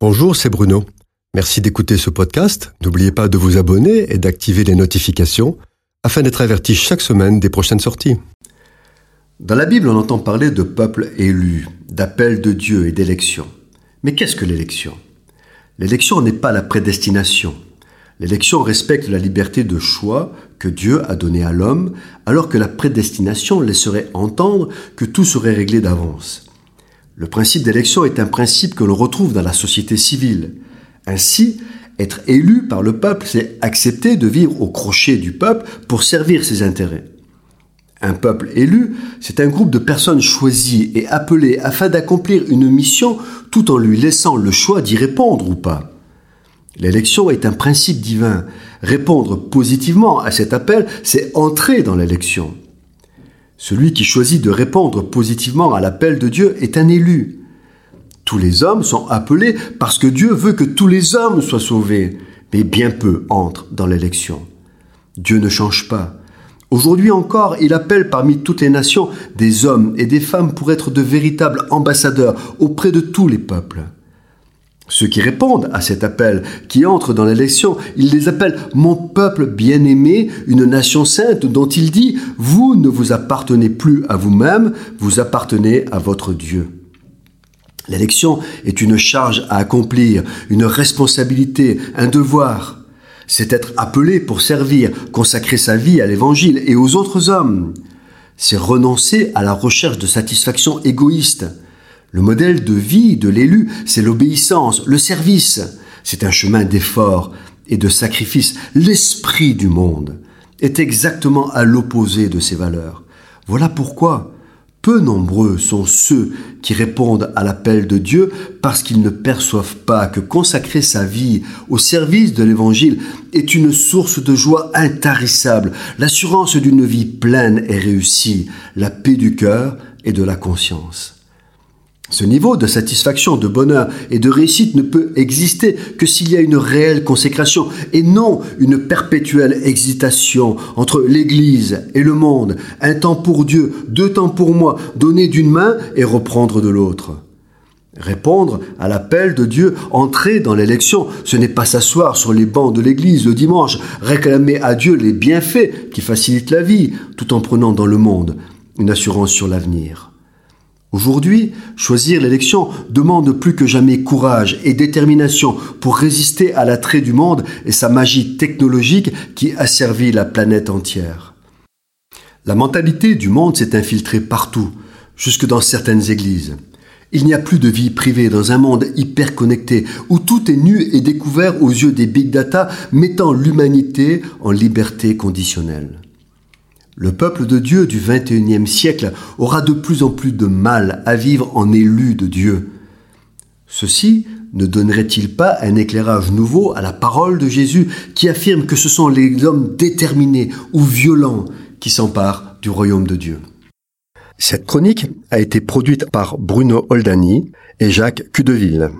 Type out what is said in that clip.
Bonjour, c'est Bruno. Merci d'écouter ce podcast. N'oubliez pas de vous abonner et d'activer les notifications afin d'être averti chaque semaine des prochaines sorties. Dans la Bible, on entend parler de peuple élu, d'appel de Dieu et d'élection. Mais qu'est-ce que l'élection? L'élection n'est pas la prédestination. L'élection respecte la liberté de choix que Dieu a donnée à l'homme, alors que la prédestination laisserait entendre que tout serait réglé d'avance. Le principe d'élection est un principe que l'on retrouve dans la société civile. Ainsi, être élu par le peuple, c'est accepter de vivre au crochet du peuple pour servir ses intérêts. Un peuple élu, c'est un groupe de personnes choisies et appelées afin d'accomplir une mission tout en lui laissant le choix d'y répondre ou pas. L'élection est un principe divin. Répondre positivement à cet appel, c'est entrer dans l'élection. Celui qui choisit de répondre positivement à l'appel de Dieu est un élu. Tous les hommes sont appelés parce que Dieu veut que tous les hommes soient sauvés, mais bien peu entrent dans l'élection. Dieu ne change pas. Aujourd'hui encore, il appelle parmi toutes les nations des hommes et des femmes pour être de véritables ambassadeurs auprès de tous les peuples. Ceux qui répondent à cet appel, qui entrent dans l'élection, il les appelle mon peuple bien-aimé, une nation sainte dont il dit, vous ne vous appartenez plus à vous-même, vous appartenez à votre Dieu. L'élection est une charge à accomplir, une responsabilité, un devoir. C'est être appelé pour servir, consacrer sa vie à l'Évangile et aux autres hommes. C'est renoncer à la recherche de satisfaction égoïste. Le modèle de vie de l'élu, c'est l'obéissance, le service. C'est un chemin d'effort et de sacrifice. L'esprit du monde est exactement à l'opposé de ces valeurs. Voilà pourquoi peu nombreux sont ceux qui répondent à l'appel de Dieu parce qu'ils ne perçoivent pas que consacrer sa vie au service de l'Évangile est une source de joie intarissable, l'assurance d'une vie pleine et réussie, la paix du cœur et de la conscience. Ce niveau de satisfaction, de bonheur et de réussite ne peut exister que s'il y a une réelle consécration et non une perpétuelle hésitation entre l'Église et le monde, un temps pour Dieu, deux temps pour moi, donner d'une main et reprendre de l'autre. Répondre à l'appel de Dieu, entrer dans l'élection, ce n'est pas s'asseoir sur les bancs de l'église le dimanche, réclamer à Dieu les bienfaits qui facilitent la vie, tout en prenant dans le monde une assurance sur l'avenir. Aujourd'hui, choisir l'élection demande plus que jamais courage et détermination pour résister à l'attrait du monde et sa magie technologique qui asservit la planète entière. La mentalité du monde s'est infiltrée partout, jusque dans certaines églises. Il n'y a plus de vie privée dans un monde hyper connecté où tout est nu et découvert aux yeux des big data mettant l'humanité en liberté conditionnelle. Le peuple de Dieu du XXIe siècle aura de plus en plus de mal à vivre en élu de Dieu. Ceci ne donnerait-il pas un éclairage nouveau à la parole de Jésus qui affirme que ce sont les hommes déterminés ou violents qui s'emparent du royaume de Dieu? Cette chronique a été produite par Bruno Oldani et Jacques Cudeville.